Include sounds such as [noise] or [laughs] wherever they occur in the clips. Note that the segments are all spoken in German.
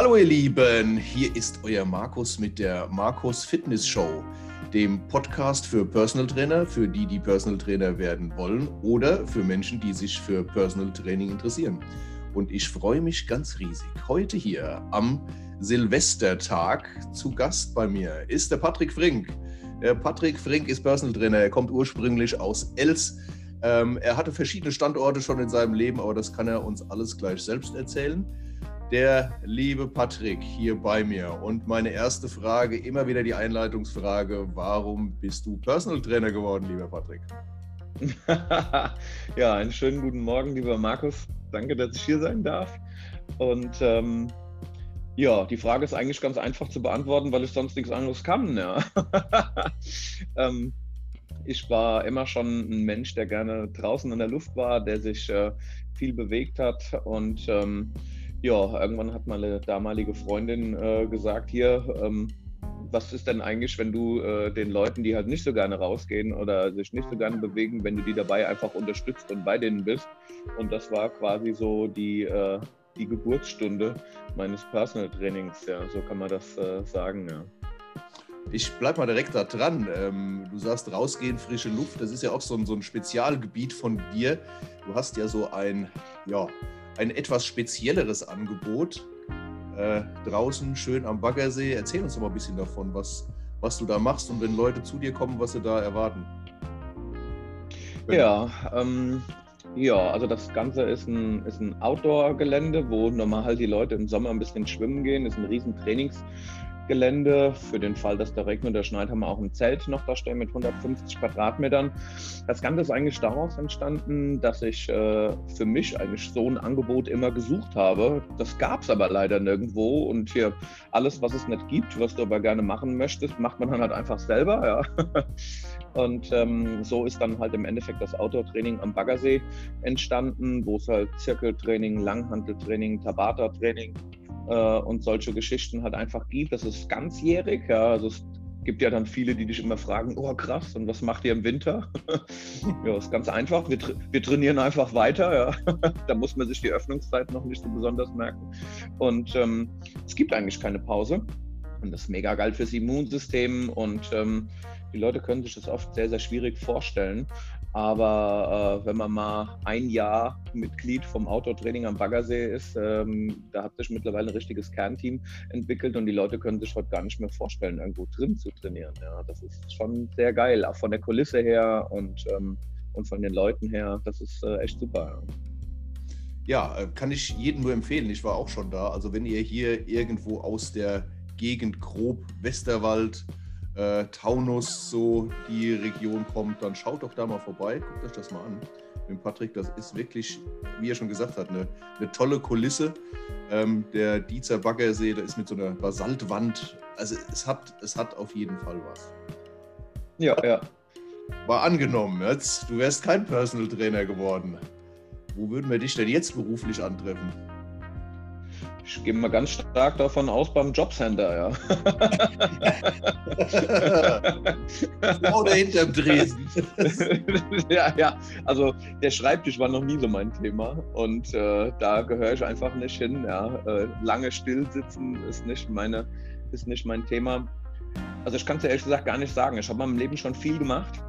Hallo ihr Lieben, hier ist euer Markus mit der Markus Fitness Show, dem Podcast für Personal Trainer, für die, die Personal Trainer werden wollen oder für Menschen, die sich für Personal Training interessieren. Und ich freue mich ganz riesig. Heute hier am Silvestertag zu Gast bei mir ist der Patrick Frink. Der Patrick Frink ist Personal Trainer. Er kommt ursprünglich aus Els. Ähm, er hatte verschiedene Standorte schon in seinem Leben, aber das kann er uns alles gleich selbst erzählen der liebe Patrick hier bei mir. Und meine erste Frage, immer wieder die Einleitungsfrage, warum bist du Personal Trainer geworden, lieber Patrick? [laughs] ja, einen schönen guten Morgen, lieber Markus. Danke, dass ich hier sein darf. Und ähm, ja, die Frage ist eigentlich ganz einfach zu beantworten, weil ich sonst nichts anderes kann. Ja. [laughs] ähm, ich war immer schon ein Mensch, der gerne draußen in der Luft war, der sich äh, viel bewegt hat und ähm, ja, irgendwann hat meine damalige Freundin äh, gesagt, hier, ähm, was ist denn eigentlich, wenn du äh, den Leuten, die halt nicht so gerne rausgehen oder sich nicht so gerne bewegen, wenn du die dabei einfach unterstützt und bei denen bist? Und das war quasi so die, äh, die Geburtsstunde meines Personal Trainings, ja, so kann man das äh, sagen, ja. Ich bleib mal direkt da dran. Ähm, du sagst rausgehen, frische Luft, das ist ja auch so ein, so ein Spezialgebiet von dir. Du hast ja so ein, ja, ein etwas spezielleres Angebot äh, draußen schön am Baggersee. Erzähl uns doch mal ein bisschen davon, was, was du da machst und wenn Leute zu dir kommen, was sie da erwarten. Ja, ähm, ja, also das Ganze ist ein, ist ein Outdoor-Gelände, wo normal die Leute im Sommer ein bisschen schwimmen gehen. Das ist ein riesen Trainings- Gelände. Für den Fall, dass der regnet oder schneit, haben wir auch ein Zelt noch da stehen mit 150 Quadratmetern. Das Ganze ist eigentlich daraus entstanden, dass ich äh, für mich eigentlich so ein Angebot immer gesucht habe. Das gab es aber leider nirgendwo. Und hier alles, was es nicht gibt, was du aber gerne machen möchtest, macht man dann halt einfach selber. Ja. [laughs] Und ähm, so ist dann halt im Endeffekt das Outdoor-Training am Baggersee entstanden, wo es halt Zirkeltraining, Langhanteltraining, Tabata-Training äh, und solche Geschichten halt einfach gibt. Das ist ganzjährig. Ja, also es gibt ja dann viele, die dich immer fragen, oh krass, und was macht ihr im Winter? [laughs] ja, ist ganz einfach. Wir, tra wir trainieren einfach weiter. Ja. [laughs] da muss man sich die Öffnungszeit noch nicht so besonders merken. Und ähm, es gibt eigentlich keine Pause. Und das ist mega geil fürs Immunsystem und ähm, die Leute können sich das oft sehr, sehr schwierig vorstellen. Aber äh, wenn man mal ein Jahr Mitglied vom Outdoor-Training am Baggersee ist, ähm, da hat sich mittlerweile ein richtiges Kernteam entwickelt und die Leute können sich heute gar nicht mehr vorstellen, irgendwo drin zu trainieren. Ja, das ist schon sehr geil, auch von der Kulisse her und, ähm, und von den Leuten her. Das ist äh, echt super. Ja. ja, äh, kann ich jedem nur empfehlen. Ich war auch schon da. Also wenn ihr hier irgendwo aus der Gegend grob Westerwald, äh, Taunus, so die Region kommt, dann schaut doch da mal vorbei, guckt euch das mal an. Mit Patrick, das ist wirklich, wie er schon gesagt hat, eine, eine tolle Kulisse. Ähm, der Diezer Baggersee, da ist mit so einer Basaltwand. Also es hat, es hat auf jeden Fall was. Ja, ja. War angenommen, jetzt, du wärst kein Personal Trainer geworden. Wo würden wir dich denn jetzt beruflich antreffen? Ich gehe mal ganz stark davon aus beim Jobcenter, ja. [laughs] Oder hinterm Dresden. [laughs] ja, ja, also der Schreibtisch war noch nie so mein Thema und äh, da gehöre ich einfach nicht hin. Ja. Äh, lange still sitzen ist nicht, meine, ist nicht mein Thema. Also ich kann es ehrlich gesagt gar nicht sagen. Ich habe in meinem Leben schon viel gemacht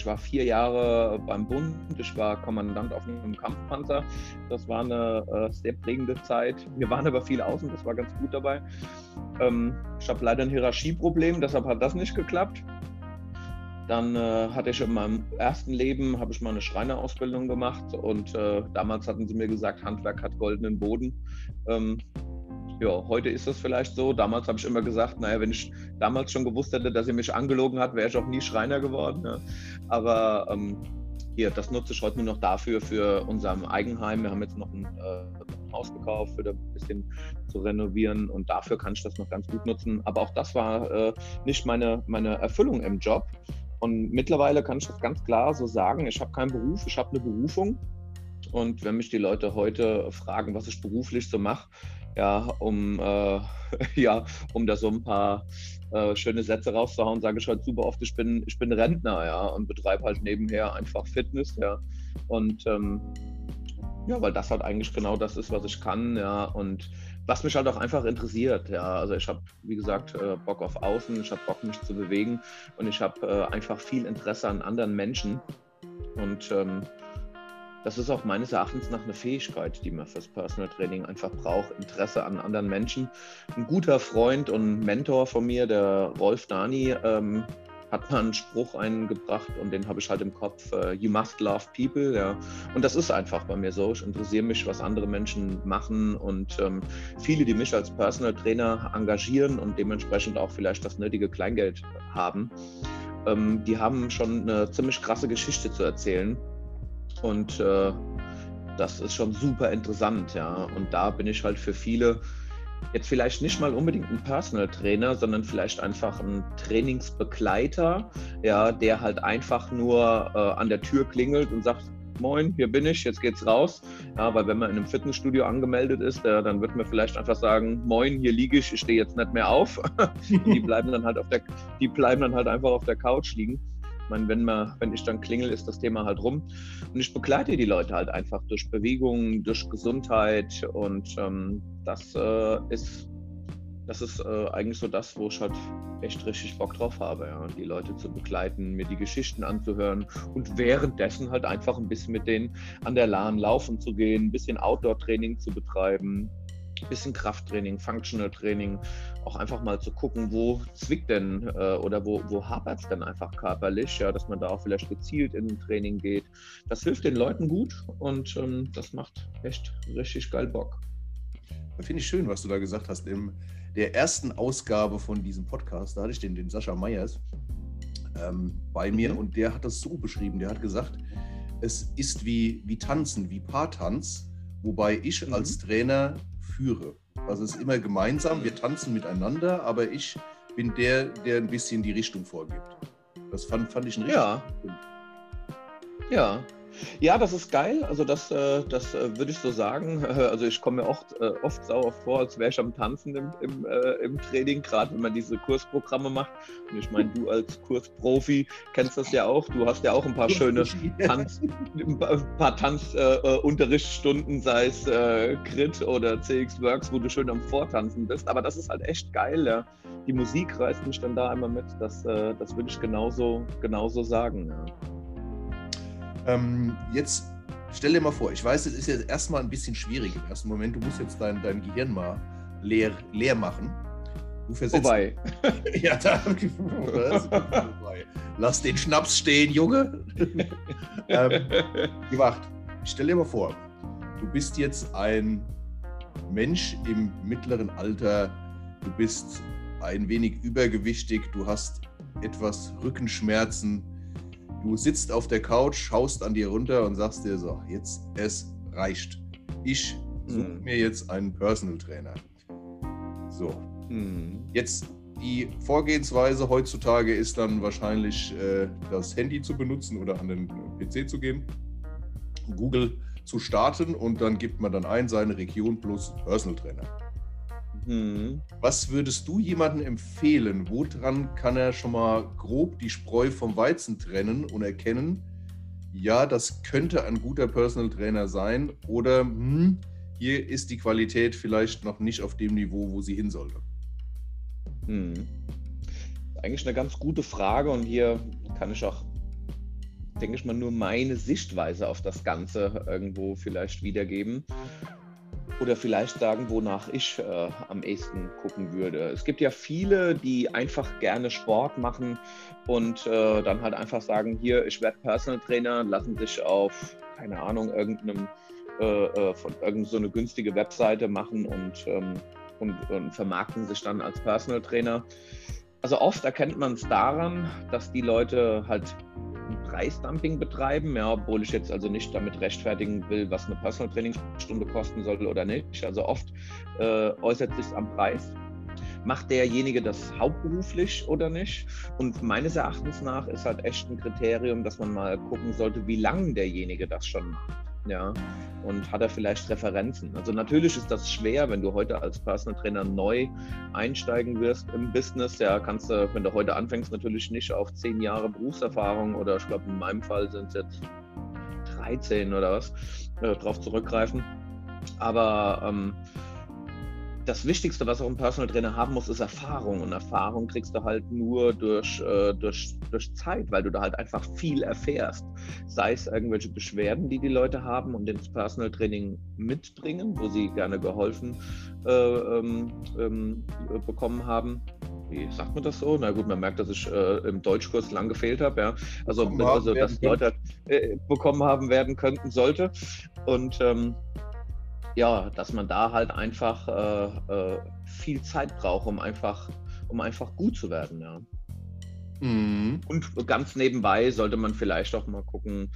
ich war vier Jahre beim Bund, ich war Kommandant auf einem Kampfpanzer. Das war eine äh, sehr prägende Zeit. Wir waren aber viel außen, das war ganz gut dabei. Ähm, ich habe leider ein Hierarchieproblem, deshalb hat das nicht geklappt. Dann äh, hatte ich in meinem ersten Leben habe ich mal eine Schreinerausbildung gemacht und äh, damals hatten sie mir gesagt, Handwerk hat goldenen Boden. Ähm, ja, heute ist das vielleicht so. Damals habe ich immer gesagt, naja, wenn ich damals schon gewusst hätte, dass sie mich angelogen hat, wäre ich auch nie Schreiner geworden. Ja. Aber ähm, hier, das nutze ich heute nur noch dafür, für unser Eigenheim. Wir haben jetzt noch ein, äh, Haus gekauft, für ein bisschen zu renovieren und dafür kann ich das noch ganz gut nutzen. Aber auch das war äh, nicht meine, meine Erfüllung im Job. Und mittlerweile kann ich das ganz klar so sagen, ich habe keinen Beruf, ich habe eine Berufung. Und wenn mich die Leute heute fragen, was ich beruflich so mache, ja, um, äh, [laughs] ja, um da so ein paar äh, schöne Sätze rauszuhauen, sage ich halt super oft, ich bin, ich bin Rentner, ja, und betreibe halt nebenher einfach Fitness, ja. Und ähm, Ja, weil das halt eigentlich genau das ist, was ich kann, ja, und was mich halt auch einfach interessiert, ja. Also ich habe, wie gesagt, äh, Bock auf Außen, ich habe Bock, mich zu bewegen und ich habe äh, einfach viel Interesse an anderen Menschen. Und ähm, das ist auch meines Erachtens nach eine Fähigkeit, die man fürs Personal Training einfach braucht. Interesse an anderen Menschen. Ein guter Freund und Mentor von mir, der Rolf Dani, ähm, hat man einen Spruch eingebracht und den habe ich halt im Kopf, uh, you must love people, ja. Und das ist einfach bei mir so. Ich interessiere mich, was andere Menschen machen und ähm, viele, die mich als Personal Trainer engagieren und dementsprechend auch vielleicht das nötige Kleingeld haben, ähm, die haben schon eine ziemlich krasse Geschichte zu erzählen. Und äh, das ist schon super interessant, ja. Und da bin ich halt für viele jetzt vielleicht nicht mal unbedingt ein Personal Trainer, sondern vielleicht einfach ein Trainingsbegleiter, ja, der halt einfach nur äh, an der Tür klingelt und sagt, Moin, hier bin ich, jetzt geht's raus. Ja, weil wenn man in einem Fitnessstudio angemeldet ist, äh, dann wird man vielleicht einfach sagen, Moin, hier liege ich, ich stehe jetzt nicht mehr auf. [laughs] die bleiben dann halt auf der, die bleiben dann halt einfach auf der Couch liegen. Meine, wenn, man, wenn ich dann klingel, ist das Thema halt rum. Und ich begleite die Leute halt einfach durch Bewegung, durch Gesundheit und ähm, das äh, ist das ist äh, eigentlich so das, wo ich halt echt richtig Bock drauf habe, ja. die Leute zu begleiten, mir die Geschichten anzuhören und währenddessen halt einfach ein bisschen mit denen an der Lahn laufen zu gehen, ein bisschen Outdoor-Training zu betreiben, bisschen Krafttraining, Functional Training, auch einfach mal zu gucken, wo zwickt denn äh, oder wo, wo hapert es denn einfach körperlich, ja, dass man da auch vielleicht gezielt in ein Training geht. Das hilft den Leuten gut und ähm, das macht echt richtig geil Bock. Finde ich schön, was du da gesagt hast. Im der ersten Ausgabe von diesem Podcast, da hatte ich den, den Sascha Meyers ähm, bei mir mhm. und der hat das so beschrieben. Der hat gesagt, es ist wie, wie Tanzen, wie Paartanz, wobei ich mhm. als Trainer führe. Also es ist immer gemeinsam, wir tanzen miteinander, aber ich bin der, der ein bisschen die Richtung vorgibt. Das fand, fand ich ein richtig. Ja. Ja, ja, das ist geil. Also das, äh, das äh, würde ich so sagen. [laughs] Also ich komme mir oft, äh, oft sauer vor, als wäre ich am Tanzen im, im, im Training, gerade wenn man diese Kursprogramme macht. Und ich meine, du als Kursprofi kennst das ja auch. Du hast ja auch ein paar schöne Tanz, ein paar Tanzunterrichtsstunden, sei es Crit oder CX Works, wo du schön am Vortanzen bist. Aber das ist halt echt geil. Ja. Die Musik reißt mich dann da einmal mit. Das, das würde ich genauso, genauso sagen. Ja. Ähm, jetzt stell dir mal vor, ich weiß, es ist jetzt erstmal ein bisschen schwierig im ersten Moment. Du musst jetzt dein, dein Gehirn mal leer, leer machen. Du versetzt. Wobei. [laughs] ja, da, wobei. Lass den Schnaps stehen, Junge. [laughs] ähm, gemacht. Stell dir mal vor, du bist jetzt ein Mensch im mittleren Alter, du bist ein wenig übergewichtig, du hast etwas Rückenschmerzen, Du sitzt auf der Couch, schaust an dir runter und sagst dir so, jetzt es reicht. Ich suche mhm. mir jetzt einen Personal Trainer. So. Mhm. Jetzt die Vorgehensweise heutzutage ist dann wahrscheinlich äh, das Handy zu benutzen oder an den PC zu gehen, Google zu starten und dann gibt man dann ein seine Region plus Personal Trainer. Mhm. Was würdest du jemandem empfehlen? Woran kann er schon mal grob die Spreu vom Weizen trennen und erkennen, ja, das könnte ein guter Personal Trainer sein oder hm, hier ist die Qualität vielleicht noch nicht auf dem Niveau, wo sie hin sollte? Hm. Eigentlich eine ganz gute Frage und hier kann ich auch, denke ich mal, nur meine Sichtweise auf das Ganze irgendwo vielleicht wiedergeben oder vielleicht sagen, wonach ich äh, am ehesten gucken würde. Es gibt ja viele, die einfach gerne Sport machen und äh, dann halt einfach sagen, hier, ich werde Personal Trainer, lassen sich auf, keine Ahnung, irgendeinem äh, äh von irgendeine so günstige Webseite machen und, ähm, und, und vermarkten sich dann als Personal Trainer. Also oft erkennt man es daran, dass die Leute halt Preisdumping betreiben, ja, obwohl ich jetzt also nicht damit rechtfertigen will, was eine Personal Trainingsstunde kosten soll oder nicht. Also oft äh, äußert sich am Preis. Macht derjenige das hauptberuflich oder nicht? Und meines Erachtens nach ist halt echt ein Kriterium, dass man mal gucken sollte, wie lange derjenige das schon macht. Ja, und hat er vielleicht Referenzen? Also natürlich ist das schwer, wenn du heute als Personal Trainer neu einsteigen wirst im Business. Ja, kannst du, wenn du heute anfängst, natürlich nicht auf zehn Jahre Berufserfahrung oder ich glaube in meinem Fall sind es jetzt 13 oder was, äh, drauf zurückgreifen. Aber ähm, das Wichtigste, was auch ein Personal Trainer haben muss, ist Erfahrung. Und Erfahrung kriegst du halt nur durch, äh, durch, durch Zeit, weil du da halt einfach viel erfährst. Sei es irgendwelche Beschwerden, die die Leute haben und ins Personal Training mitbringen, wo sie gerne geholfen äh, ähm, ähm, bekommen haben. Wie sagt man das so? Na gut, man merkt, dass ich äh, im Deutschkurs lang gefehlt habe. Ja. Also, also dass Leute äh, bekommen haben werden könnten, sollte. Und ähm, ja, dass man da halt einfach äh, äh, viel Zeit braucht, um einfach, um einfach gut zu werden, ja. Mhm. Und ganz nebenbei sollte man vielleicht auch mal gucken,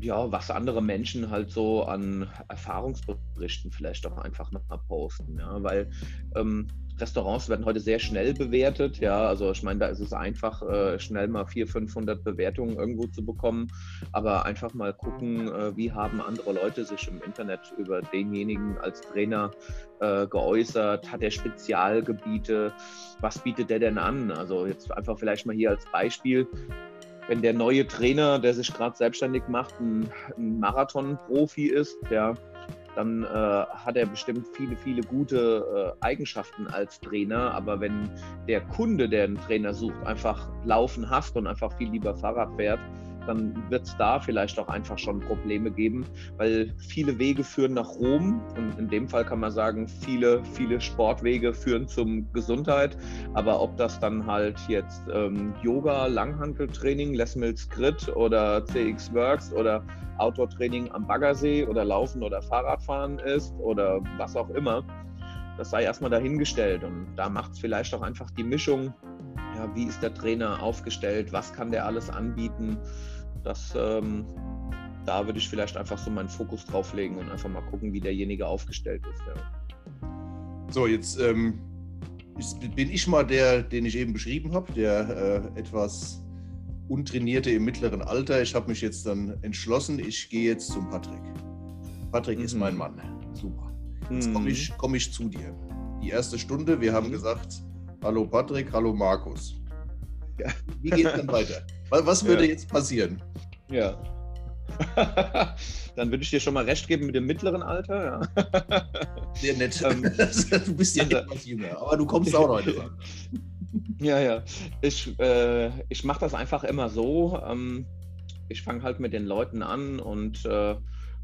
ja, was andere Menschen halt so an Erfahrungsberichten vielleicht auch einfach mal posten, ja, weil ähm, Restaurants werden heute sehr schnell bewertet. Ja, also ich meine, da ist es einfach, äh, schnell mal 400, 500 Bewertungen irgendwo zu bekommen. Aber einfach mal gucken, äh, wie haben andere Leute sich im Internet über denjenigen als Trainer äh, geäußert? Hat er Spezialgebiete? Was bietet der denn an? Also jetzt einfach vielleicht mal hier als Beispiel wenn der neue Trainer, der sich gerade selbstständig macht, ein, ein Marathon-Profi ist, der dann äh, hat er bestimmt viele, viele gute äh, Eigenschaften als Trainer. Aber wenn der Kunde, der einen Trainer sucht, einfach laufen hasst und einfach viel lieber Fahrrad fährt, dann wird es da vielleicht auch einfach schon Probleme geben, weil viele Wege führen nach Rom und in dem Fall kann man sagen, viele, viele Sportwege führen zum Gesundheit. Aber ob das dann halt jetzt ähm, Yoga, Langhanteltraining, Les Mills Grit oder CX Works oder Outdoor-Training am Baggersee oder Laufen oder Fahrradfahren ist oder was auch immer, das sei erstmal dahingestellt. Und da macht es vielleicht auch einfach die Mischung ja, wie ist der Trainer aufgestellt, was kann der alles anbieten. Das, ähm, da würde ich vielleicht einfach so meinen Fokus drauf legen und einfach mal gucken, wie derjenige aufgestellt ist. Ja. So, jetzt ähm, bin ich mal der, den ich eben beschrieben habe, der äh, etwas untrainierte im mittleren Alter. Ich habe mich jetzt dann entschlossen, ich gehe jetzt zum Patrick. Patrick mhm. ist mein Mann. Super. Jetzt komme mhm. ich, komm ich zu dir. Die erste Stunde, wir haben mhm. gesagt, Hallo Patrick, hallo Markus. Ja. Wie geht es dann weiter? [laughs] Was würde ja. jetzt passieren? Ja. [laughs] Dann würde ich dir schon mal recht geben mit dem mittleren Alter. Ja. [laughs] Sehr nett. Ähm, du bist ja also, etwas jünger, aber du kommst auch noch an. Ja, ja. Ich, äh, ich mache das einfach immer so. Ähm, ich fange halt mit den Leuten an und äh,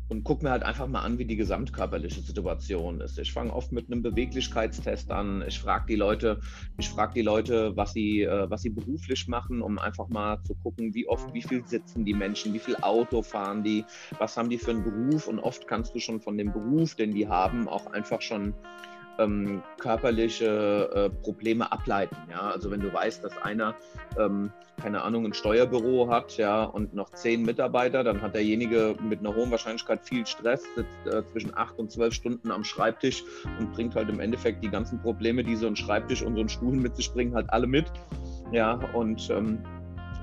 und gucke mir halt einfach mal an, wie die gesamtkörperliche Situation ist. Ich fange oft mit einem Beweglichkeitstest an. Ich frage die Leute, ich frage die Leute, was sie, äh, was sie beruflich machen, um einfach mal zu gucken, wie oft, wie viel sitzen die Menschen, wie viel Auto fahren die, was haben die für einen Beruf. Und oft kannst du schon von dem Beruf, den die haben, auch einfach schon ähm, körperliche äh, Probleme ableiten. Ja? Also wenn du weißt, dass einer, ähm, keine Ahnung, ein Steuerbüro hat ja, und noch zehn Mitarbeiter, dann hat derjenige mit einer hohen Wahrscheinlichkeit viel Stress, sitzt äh, zwischen acht und zwölf Stunden am Schreibtisch und bringt halt im Endeffekt die ganzen Probleme, die so ein Schreibtisch und so ein Stuhl mit sich bringen, halt alle mit. Ja, und ähm,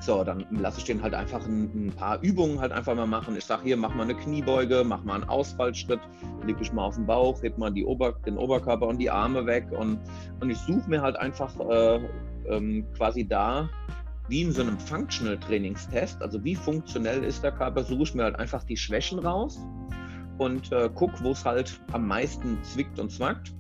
so, dann lasse ich den halt einfach ein, ein, paar Übungen halt einfach mal machen. Ich sage hier, mach mal eine Kniebeuge, mach mal einen Ausfallschritt, leg ich mal auf den Bauch, heb mal Ober, den Oberkörper und die Arme weg und, und ich suche mir halt einfach äh, ähm, quasi da, wie in so einem Functional Trainingstest, also wie funktionell ist der Körper, suche ich mir halt einfach die Schwächen raus und äh, gucke, wo es halt am meisten zwickt und zwackt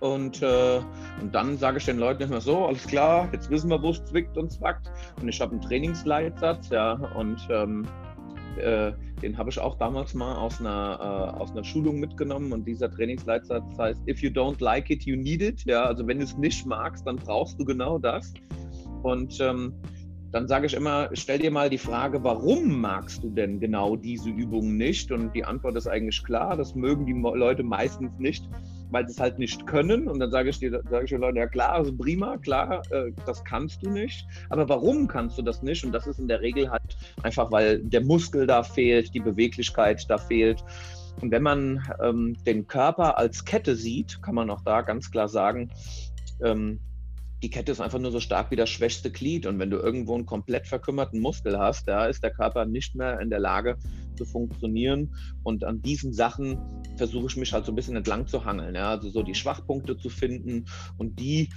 und, äh, und dann sage ich den Leuten immer so, alles klar, jetzt wissen wir, wo es zwickt und zwackt. Und ich habe einen Trainingsleitsatz, ja, und ähm, äh, den habe ich auch damals mal aus einer, äh, aus einer Schulung mitgenommen. Und dieser Trainingsleitsatz heißt, if you don't like it, you need it. Ja, also wenn du es nicht magst, dann brauchst du genau das. Und ähm, dann sage ich immer, stell dir mal die Frage, warum magst du denn genau diese Übungen nicht? Und die Antwort ist eigentlich klar, das mögen die Leute meistens nicht, weil sie es halt nicht können. Und dann sage ich, dir, sage ich den Leuten, ja klar, also prima, klar, äh, das kannst du nicht. Aber warum kannst du das nicht? Und das ist in der Regel halt einfach, weil der Muskel da fehlt, die Beweglichkeit da fehlt. Und wenn man ähm, den Körper als Kette sieht, kann man auch da ganz klar sagen, ähm, die Kette ist einfach nur so stark wie das schwächste Glied. Und wenn du irgendwo einen komplett verkümmerten Muskel hast, da ist der Körper nicht mehr in der Lage zu funktionieren. Und an diesen Sachen versuche ich mich halt so ein bisschen entlang zu hangeln. Ja? Also so die Schwachpunkte zu finden und die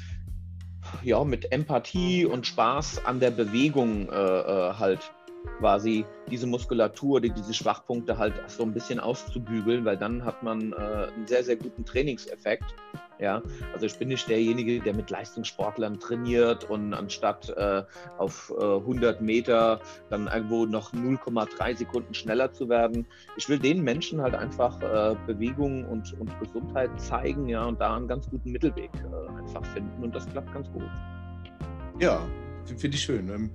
ja mit Empathie und Spaß an der Bewegung äh, äh halt quasi diese Muskulatur, die, diese Schwachpunkte halt so ein bisschen auszubügeln, weil dann hat man äh, einen sehr, sehr guten Trainingseffekt. Ja, also ich bin nicht derjenige, der mit Leistungssportlern trainiert und anstatt äh, auf äh, 100 Meter dann irgendwo noch 0,3 Sekunden schneller zu werden. Ich will den Menschen halt einfach äh, Bewegung und, und Gesundheit zeigen, ja, und da einen ganz guten Mittelweg äh, einfach finden und das klappt ganz gut. Ja, finde ich schön. Ähm,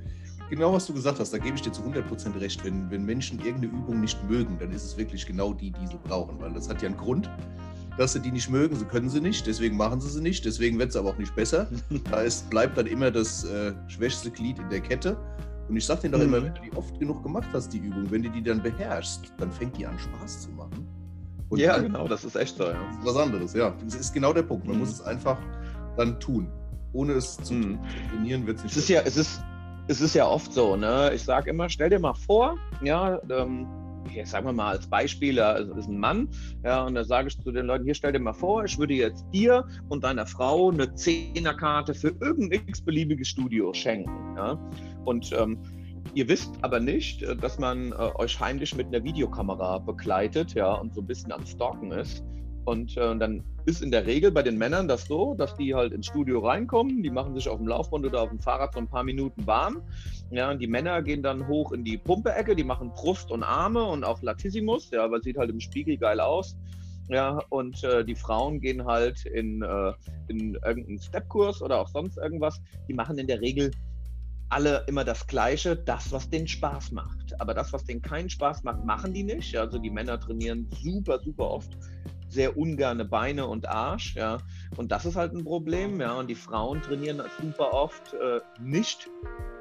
genau, was du gesagt hast, da gebe ich dir zu 100% recht. Wenn, wenn Menschen irgendeine Übung nicht mögen, dann ist es wirklich genau die, die sie brauchen, weil das hat ja einen Grund, dass sie die nicht mögen. Sie können sie nicht, deswegen machen sie sie nicht, deswegen wird es aber auch nicht besser. [laughs] da ist, bleibt dann immer das äh, schwächste Glied in der Kette. Und ich sage denen doch mhm. immer, wenn du die oft genug gemacht hast, die Übung, wenn du die dann beherrschst, dann fängt die an Spaß zu machen. Und ja, genau, das ist echt so. Ja. Das ist was anderes, ja. Das ist genau der Punkt. Man mhm. muss es einfach dann tun. Ohne es zu mhm. trainieren, wird es nicht. Es ist ja, es ist, es ist ja oft so, ne? Ich sage immer, stell dir mal vor, ja, ähm, jetzt sagen wir mal als Beispiel, also ist ein Mann, ja, und da sage ich zu den Leuten, hier stell dir mal vor, ich würde jetzt dir und deiner Frau eine Zehnerkarte für irgendein x-beliebiges Studio schenken, ja. Und ähm, Ihr wisst aber nicht, äh, dass man äh, euch heimlich mit einer Videokamera begleitet, ja, und so ein bisschen am Stalken ist. Und äh, dann ist in der Regel bei den Männern das so, dass die halt ins Studio reinkommen, die machen sich auf dem Laufband oder auf dem Fahrrad so ein paar Minuten warm. Ja, die Männer gehen dann hoch in die Pumpe-Ecke, die machen Brust und Arme und auch Latissimus, ja, aber sieht halt im Spiegel geil aus. Ja, und äh, die Frauen gehen halt in, äh, in irgendeinen Stepkurs oder auch sonst irgendwas. Die machen in der Regel alle immer das Gleiche, das, was den Spaß macht. Aber das, was denen keinen Spaß macht, machen die nicht. Also die Männer trainieren super, super oft sehr ungerne Beine und Arsch, ja. Und das ist halt ein Problem, ja. Und die Frauen trainieren super oft äh, nicht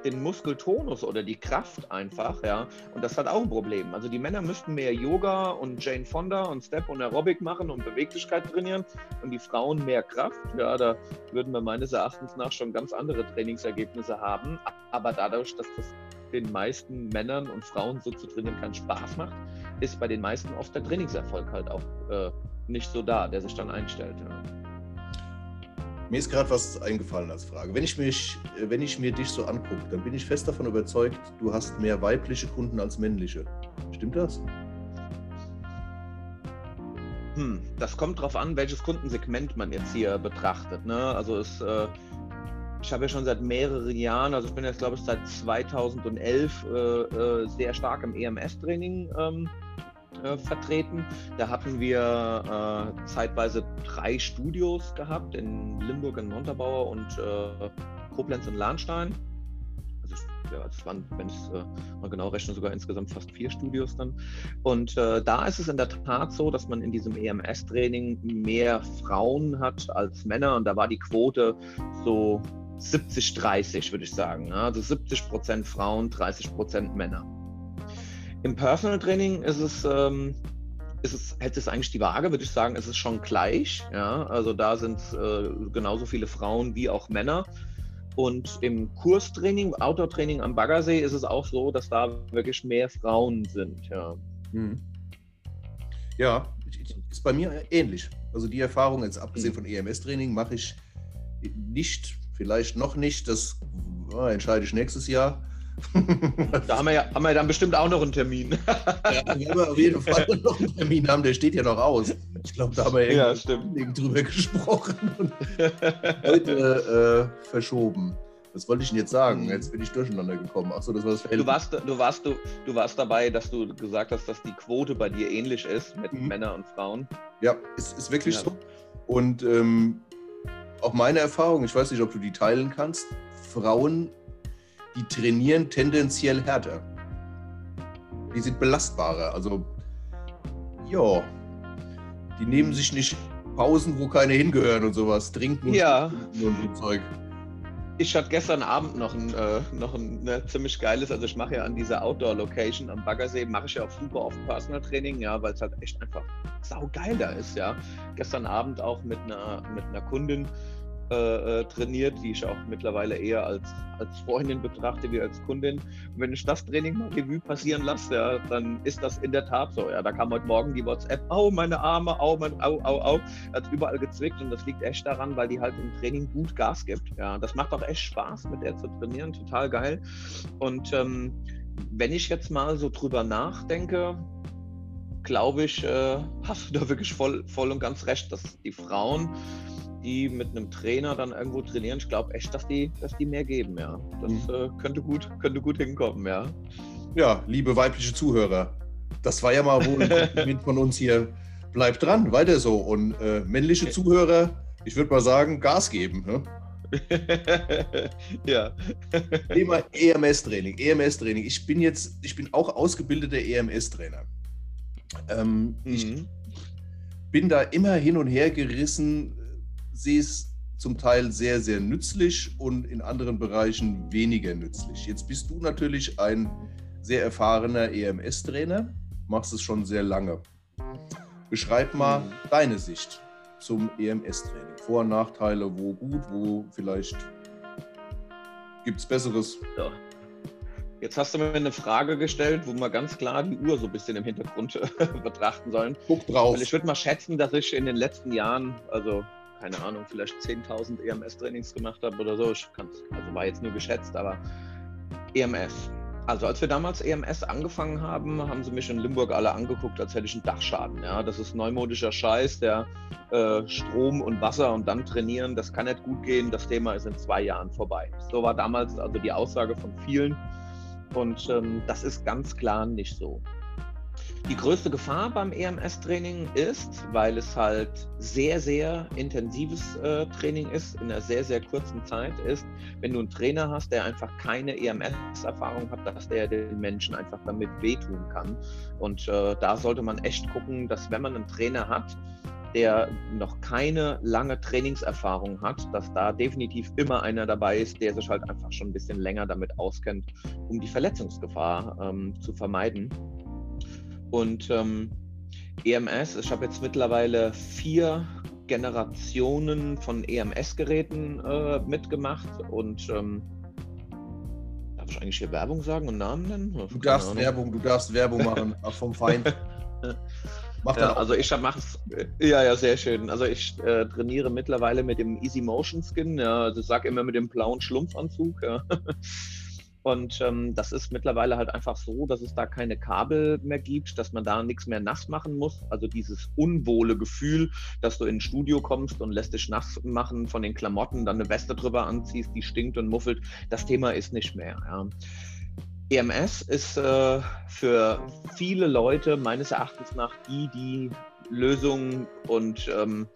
den Muskeltonus oder die Kraft einfach, ja. Und das hat auch ein Problem. Also die Männer müssten mehr Yoga und Jane Fonda und Step und Aerobic machen und Beweglichkeit trainieren und die Frauen mehr Kraft. Ja, da würden wir meines Erachtens nach schon ganz andere Trainingsergebnisse haben. Aber dadurch, dass das den meisten Männern und Frauen so zu trainieren keinen Spaß macht, ist bei den meisten oft der Trainingserfolg halt auch äh, nicht so da, der sich dann einstellt. Ja. Mir ist gerade was eingefallen als Frage. Wenn ich, mich, wenn ich mir dich so angucke, dann bin ich fest davon überzeugt, du hast mehr weibliche Kunden als männliche. Stimmt das? Hm, das kommt darauf an, welches Kundensegment man jetzt hier betrachtet. Ne? Also es, äh, ich habe ja schon seit mehreren Jahren, also ich bin jetzt glaube ich seit 2011 äh, äh, sehr stark im EMS-Training ähm, äh, vertreten. Da hatten wir äh, zeitweise drei Studios gehabt in Limburg in Montabaur und äh, Koblenz und Lahnstein. Also ja, es waren, wenn ich es äh, mal genau rechne, sogar insgesamt fast vier Studios dann. Und äh, da ist es in der Tat so, dass man in diesem EMS-Training mehr Frauen hat als Männer und da war die Quote so 70, 30, würde ich sagen. Also 70 Prozent Frauen, 30 Prozent Männer. Im Personal Training ist es, ähm, ist es, hält es eigentlich die Waage, würde ich sagen, ist es schon gleich. Ja? Also da sind äh, genauso viele Frauen wie auch Männer. Und im Kurstraining, Outdoor-Training am Baggersee ist es auch so, dass da wirklich mehr Frauen sind. Ja, hm. ja ist bei mir ähnlich. Also die Erfahrung, jetzt abgesehen hm. von EMS-Training, mache ich nicht, vielleicht noch nicht, das oh, entscheide ich nächstes Jahr. [laughs] da haben wir, ja, haben wir dann bestimmt auch noch einen Termin. ja, wir haben auf jeden Fall noch einen Termin haben, der steht ja noch aus. Ich glaube, da haben wir ja, drüber gesprochen und heute äh, verschoben. Was wollte ich denn jetzt sagen? Mhm. Jetzt bin ich durcheinander gekommen. Achso, das war das Du warst, du, warst, du, du warst dabei, dass du gesagt hast, dass die Quote bei dir ähnlich ist mit mhm. Männern und Frauen. Ja, ist, ist wirklich ja. so. Und ähm, auch meine Erfahrung, ich weiß nicht, ob du die teilen kannst, Frauen die trainieren tendenziell härter. Die sind belastbarer. Also, ja, die nehmen sich nicht Pausen, wo keine hingehören und sowas, trinken und, ja. und so Zeug. Ich hatte gestern Abend noch ein, äh, noch ein ne, ziemlich geiles, also ich mache ja an dieser Outdoor-Location am Baggersee, mache ich ja auch super oft Personal Training, ja, weil es halt echt einfach saugeil da ist, ja. Gestern Abend auch mit einer, mit einer Kundin, äh, äh, trainiert, die ich auch mittlerweile eher als, als Freundin betrachte wie als Kundin. Und wenn ich das Training mal Revue passieren lasse, ja, dann ist das in der Tat so. Ja, da kam heute Morgen die WhatsApp, au, meine Arme, au, mein, au, au, au, hat überall gezwickt und das liegt echt daran, weil die halt im Training gut Gas gibt. Ja, das macht auch echt Spaß, mit der zu trainieren, total geil. Und ähm, wenn ich jetzt mal so drüber nachdenke, glaube ich, äh, [laughs] hast du da wirklich voll, voll und ganz recht, dass die Frauen, die mit einem Trainer dann irgendwo trainieren, ich glaube echt, dass die, dass die mehr geben, ja. Das mhm. äh, könnte, gut, könnte gut hinkommen, ja. Ja, liebe weibliche Zuhörer, das war ja mal wohl ein [laughs] Kompliment von uns hier. Bleibt dran, weiter so. Und äh, männliche Zuhörer, ich würde mal sagen, Gas geben. Ne? [laughs] ja. Thema EMS-Training. EMS-Training. Ich bin jetzt, ich bin auch ausgebildeter EMS-Trainer. Ähm, mhm. Ich bin da immer hin und her gerissen, sehe es zum Teil sehr, sehr nützlich und in anderen Bereichen weniger nützlich. Jetzt bist du natürlich ein sehr erfahrener EMS-Trainer, machst es schon sehr lange. Beschreib mal mhm. deine Sicht zum EMS-Training. Vor- und Nachteile, wo gut, wo vielleicht gibt es Besseres. Ja. Jetzt hast du mir eine Frage gestellt, wo wir ganz klar die Uhr so ein bisschen im Hintergrund [laughs] betrachten sollen. Guck drauf. Weil ich würde mal schätzen, dass ich in den letzten Jahren, also keine Ahnung, vielleicht 10.000 EMS-Trainings gemacht habe oder so. Ich also war jetzt nur geschätzt, aber EMS. Also als wir damals EMS angefangen haben, haben sie mich in Limburg alle angeguckt, als hätte ich einen Dachschaden. Ja, das ist neumodischer Scheiß, der äh, Strom und Wasser und dann trainieren, das kann nicht gut gehen. Das Thema ist in zwei Jahren vorbei. So war damals also die Aussage von vielen. Und ähm, das ist ganz klar nicht so. Die größte Gefahr beim EMS-Training ist, weil es halt sehr, sehr intensives äh, Training ist, in einer sehr, sehr kurzen Zeit ist, wenn du einen Trainer hast, der einfach keine EMS-Erfahrung hat, dass der den Menschen einfach damit wehtun kann. Und äh, da sollte man echt gucken, dass wenn man einen Trainer hat, der noch keine lange Trainingserfahrung hat, dass da definitiv immer einer dabei ist, der sich halt einfach schon ein bisschen länger damit auskennt, um die Verletzungsgefahr ähm, zu vermeiden. Und ähm, EMS, ich habe jetzt mittlerweile vier Generationen von EMS-Geräten äh, mitgemacht und ähm, darf ich eigentlich hier Werbung sagen und Namen nennen? Du darfst Werbung, du darfst Werbung machen [laughs] vom Feind. Mach ja, also ich mache es, ja, ja, sehr schön. Also ich äh, trainiere mittlerweile mit dem Easy Motion Skin, ja, also ich sage immer mit dem blauen Schlumpfanzug, ja. [laughs] Und ähm, das ist mittlerweile halt einfach so, dass es da keine Kabel mehr gibt, dass man da nichts mehr nass machen muss. Also dieses unwohle Gefühl, dass du in ein Studio kommst und lässt dich nass machen von den Klamotten, dann eine Weste drüber anziehst, die stinkt und muffelt, das Thema ist nicht mehr. Ja. EMS ist äh, für viele Leute meines Erachtens nach die, die Lösung und ähm,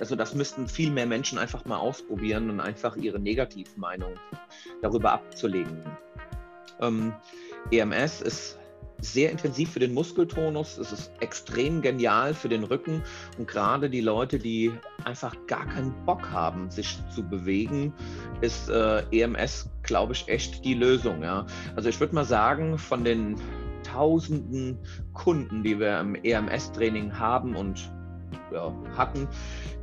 also das müssten viel mehr Menschen einfach mal ausprobieren und einfach ihre Negativmeinung darüber abzulegen. Ähm, EMS ist sehr intensiv für den Muskeltonus, es ist extrem genial für den Rücken und gerade die Leute, die einfach gar keinen Bock haben, sich zu bewegen, ist äh, EMS, glaube ich, echt die Lösung. Ja? Also ich würde mal sagen, von den tausenden Kunden, die wir im EMS-Training haben und ja, hatten,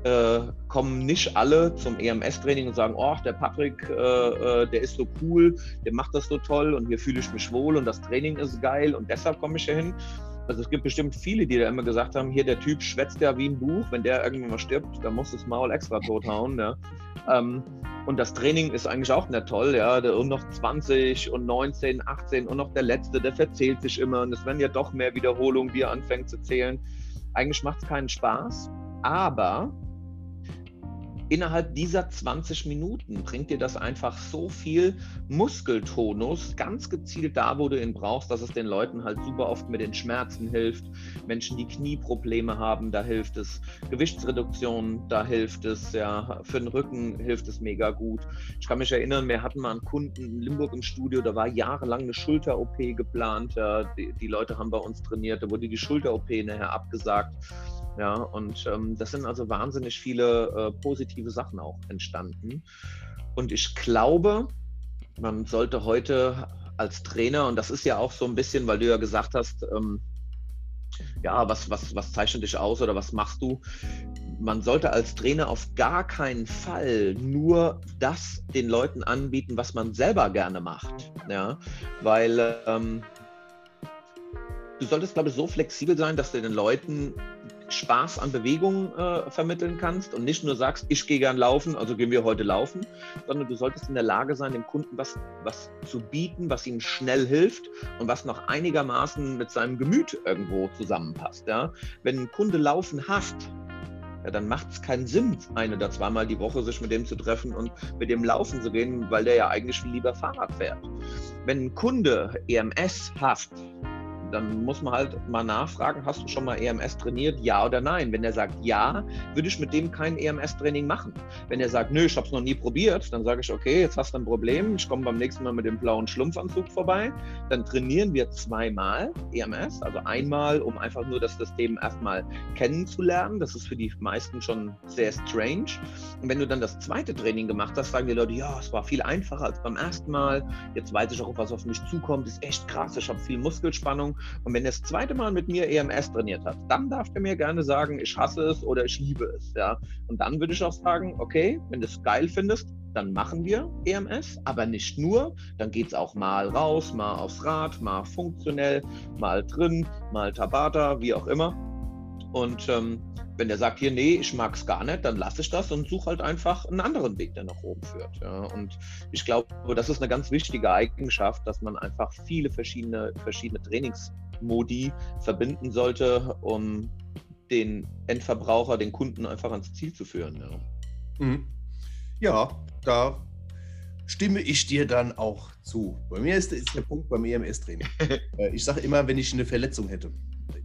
äh, kommen nicht alle zum EMS-Training und sagen, oh, der Patrick, äh, äh, der ist so cool, der macht das so toll und hier fühle ich mich wohl und das Training ist geil und deshalb komme ich hier hin. Also es gibt bestimmt viele, die da immer gesagt haben, hier der Typ schwätzt ja wie ein Buch, wenn der irgendwann mal stirbt, dann muss das Maul extra tothauen. Ja. Ähm, und das Training ist eigentlich auch nicht toll, ja. Und noch 20 und 19, 18 und noch der Letzte, der verzählt sich immer und es werden ja doch mehr Wiederholungen, wie er anfängt zu zählen. Eigentlich macht es keinen Spaß, aber innerhalb dieser 20 Minuten bringt dir das einfach so viel Muskeltonus, ganz gezielt da, wo du ihn brauchst, dass es den Leuten halt super oft mit den Schmerzen hilft. Menschen, die Knieprobleme haben, da hilft es. Gewichtsreduktion, da hilft es. Ja, für den Rücken hilft es mega gut. Ich kann mich erinnern, wir hatten mal einen Kunden in Limburg im Studio, da war jahrelang eine Schulter-OP geplant. Ja, die, die Leute haben bei uns trainiert, da wurde die Schulter-OP nachher abgesagt. Ja, und ähm, das sind also wahnsinnig viele äh, positive Sachen auch entstanden. Und ich glaube, man sollte heute als Trainer, und das ist ja auch so ein bisschen, weil du ja gesagt hast, ähm, ja, was, was, was zeichnet dich aus oder was machst du? Man sollte als Trainer auf gar keinen Fall nur das den Leuten anbieten, was man selber gerne macht. Ja, weil ähm, du solltest, glaube ich, so flexibel sein, dass du den Leuten Spaß an Bewegung äh, vermitteln kannst und nicht nur sagst, ich gehe gern laufen, also gehen wir heute laufen, sondern du solltest in der Lage sein, dem Kunden was, was zu bieten, was ihm schnell hilft und was noch einigermaßen mit seinem Gemüt irgendwo zusammenpasst. Ja? Wenn ein Kunde Laufen hasst, ja, dann macht es keinen Sinn, ein oder zweimal die Woche sich mit dem zu treffen und mit dem laufen zu gehen, weil der ja eigentlich viel lieber Fahrrad fährt. Wenn ein Kunde EMS hasst, dann muss man halt mal nachfragen, hast du schon mal EMS trainiert, ja oder nein? Wenn er sagt ja, würde ich mit dem kein EMS-Training machen. Wenn er sagt, nö, ich habe es noch nie probiert, dann sage ich, okay, jetzt hast du ein Problem, ich komme beim nächsten Mal mit dem blauen Schlumpfanzug vorbei. Dann trainieren wir zweimal EMS, also einmal, um einfach nur das System erstmal kennenzulernen. Das ist für die meisten schon sehr strange. Und wenn du dann das zweite Training gemacht hast, sagen die Leute, ja, es war viel einfacher als beim ersten Mal. Jetzt weiß ich auch, was auf mich zukommt. Ist echt krass. Ich habe viel Muskelspannung. Und wenn er das zweite Mal mit mir EMS trainiert hat, dann darf er mir gerne sagen, ich hasse es oder ich liebe es. Ja? Und dann würde ich auch sagen, okay, wenn du es geil findest, dann machen wir EMS, aber nicht nur. Dann geht es auch mal raus, mal aufs Rad, mal funktionell, mal drin, mal Tabata, wie auch immer. Und ähm, wenn der sagt, hier, nee, ich mag es gar nicht, dann lasse ich das und suche halt einfach einen anderen Weg, der nach oben führt. Ja. Und ich glaube, das ist eine ganz wichtige Eigenschaft, dass man einfach viele verschiedene, verschiedene Trainingsmodi verbinden sollte, um den Endverbraucher, den Kunden einfach ans Ziel zu führen. Ja, mhm. ja da stimme ich dir dann auch zu. Bei mir ist, ist der Punkt beim EMS-Training. [laughs] Äh, ich sage immer, wenn ich eine Verletzung hätte,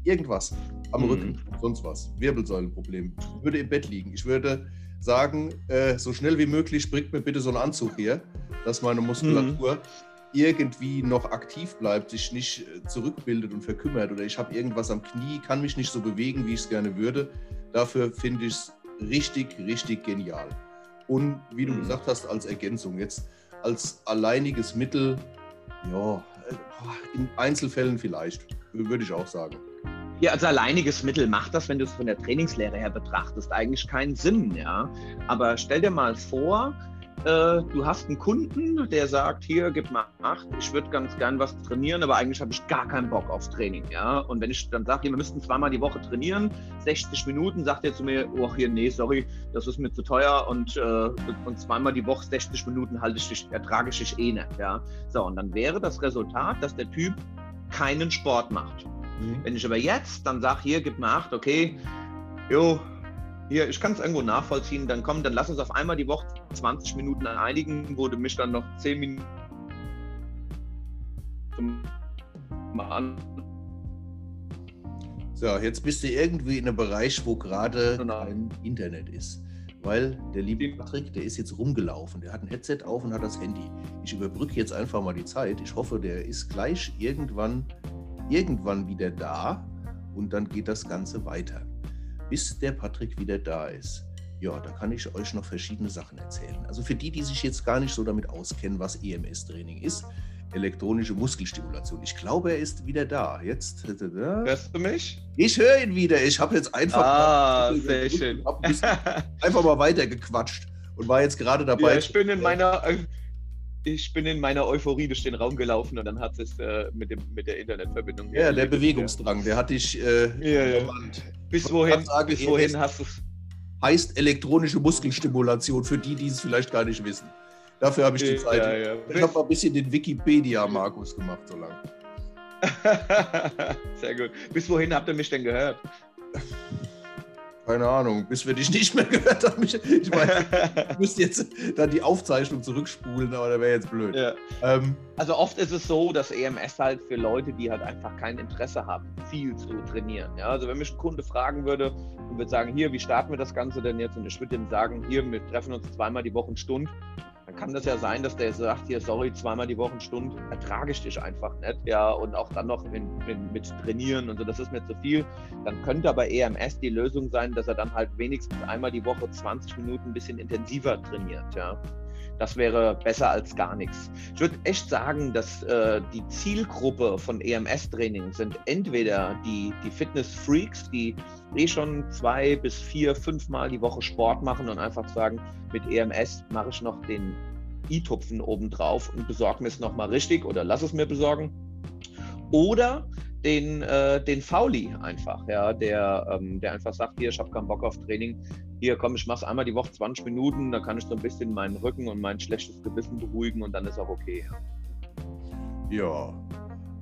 irgendwas am mhm. Rücken, sonst was, Wirbelsäulenproblem, würde im Bett liegen. Ich würde sagen, äh, so schnell wie möglich bringt mir bitte so einen Anzug her, dass meine Muskulatur mhm. irgendwie noch aktiv bleibt, sich nicht äh, zurückbildet und verkümmert oder ich habe irgendwas am Knie, kann mich nicht so bewegen, wie ich es gerne würde. Dafür finde ich es richtig, richtig genial. Und wie du mhm. gesagt hast, als Ergänzung jetzt als alleiniges Mittel, ja, äh, in Einzelfällen vielleicht, würde ich auch sagen. Ja, als alleiniges Mittel macht das, wenn du es von der Trainingslehre her betrachtest, eigentlich keinen Sinn, ja. Aber stell dir mal vor, äh, du hast einen Kunden, der sagt, hier, gib mal acht, ich würde ganz gern was trainieren, aber eigentlich habe ich gar keinen Bock auf Training, ja. Und wenn ich dann sage, wir müssten zweimal die Woche trainieren, 60 Minuten, sagt er zu mir, oh, hier, nee, sorry, das ist mir zu teuer und, äh, und zweimal die Woche 60 Minuten halte ich dich, ertrage ich dich eh nicht, ja. So, und dann wäre das Resultat, dass der Typ keinen Sport macht. Mhm. Wenn ich aber jetzt dann sage, hier, gib mir acht, okay, jo, hier, ich kann es irgendwo nachvollziehen, dann komm, dann lass uns auf einmal die Woche 20 Minuten einigen, wo du mich dann noch 10 Minuten an. So, jetzt bist du irgendwie in einem Bereich, wo gerade kein Internet ist. Weil der liebe Patrick, der ist jetzt rumgelaufen. Der hat ein Headset auf und hat das Handy. Ich überbrücke jetzt einfach mal die Zeit. Ich hoffe, der ist gleich irgendwann irgendwann wieder da und dann geht das Ganze weiter. Bis der Patrick wieder da ist. Ja, da kann ich euch noch verschiedene Sachen erzählen. Also für die, die sich jetzt gar nicht so damit auskennen, was EMS-Training ist, elektronische Muskelstimulation. Ich glaube, er ist wieder da. Jetzt. Äh, [laughs] Hörst du mich? Ich höre ihn wieder. Ich habe jetzt einfach. Ah, sehr [laughs] schön. einfach mal weitergequatscht und war jetzt gerade dabei. Ja, ich bin in meiner ich bin in meiner Euphorie durch den Raum gelaufen und dann hat es äh, mit, dem, mit der Internetverbindung. Ja, der Bewegungsdrang, der hat dich äh, ja, ja. Bis wohin, sagen, bis wohin hast du es? Heißt elektronische Muskelstimulation für die, die es vielleicht gar nicht wissen. Dafür habe ich die Zeit. Ja, ja. Ich habe mal ein bisschen den Wikipedia-Markus gemacht, so lange. [laughs] Sehr gut. Bis wohin habt ihr mich denn gehört? [laughs] Keine Ahnung, bis wir dich [laughs] nicht mehr gehört haben. Ich, ich meine, [laughs] ich müsste jetzt dann die Aufzeichnung zurückspulen, aber das wäre jetzt blöd. Ja. Ähm, also oft ist es so, dass EMS halt für Leute, die halt einfach kein Interesse haben, viel zu trainieren. Ja? Also wenn mich ein Kunde fragen würde und würde sagen, hier, wie starten wir das Ganze denn jetzt? Und ich würde ihm sagen, hier, wir treffen uns zweimal die Woche eine Stunde dann kann das ja sein, dass der sagt, hier, sorry, zweimal die Woche Stunde ertrage ich dich einfach nicht, ja, und auch dann noch in, in, mit trainieren und so, das ist mir zu viel. Dann könnte aber EMS die Lösung sein, dass er dann halt wenigstens einmal die Woche 20 Minuten ein bisschen intensiver trainiert, ja. Das wäre besser als gar nichts. Ich würde echt sagen, dass äh, die Zielgruppe von EMS-Training sind entweder die, die Fitness-Freaks, die eh schon zwei bis vier, fünf Mal die Woche Sport machen und einfach sagen, mit EMS mache ich noch den i-Tupfen obendrauf und besorge mir es nochmal richtig oder lass es mir besorgen. Oder den, äh, den Fauli einfach, ja, der, ähm, der einfach sagt, hier, ich habe keinen Bock auf Training, hier komm, ich mache einmal die Woche 20 Minuten, da kann ich so ein bisschen meinen Rücken und mein schlechtes Gewissen beruhigen und dann ist auch okay. Ja,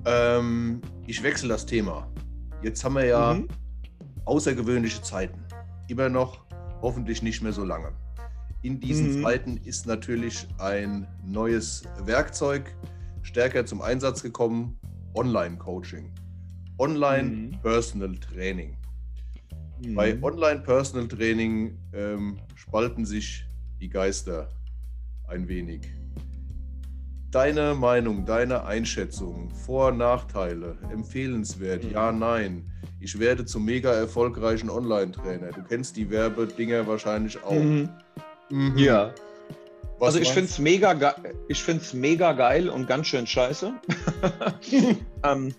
ähm, ich wechsle das Thema. Jetzt haben wir ja mhm. außergewöhnliche Zeiten. Immer noch, hoffentlich nicht mehr so lange. In diesen mhm. Zeiten ist natürlich ein neues Werkzeug stärker zum Einsatz gekommen, Online-Coaching. Online-Personal mhm. Training. Mhm. Bei Online-Personal Training ähm, spalten sich die Geister ein wenig. Deine Meinung, deine Einschätzung, Vor- und Nachteile, empfehlenswert, mhm. ja, nein. Ich werde zum mega erfolgreichen Online-Trainer. Du kennst die Werbedinger wahrscheinlich auch. Mhm. Mhm. Ja. Was also ich finde es mega, mega geil und ganz schön scheiße. [laughs] ähm,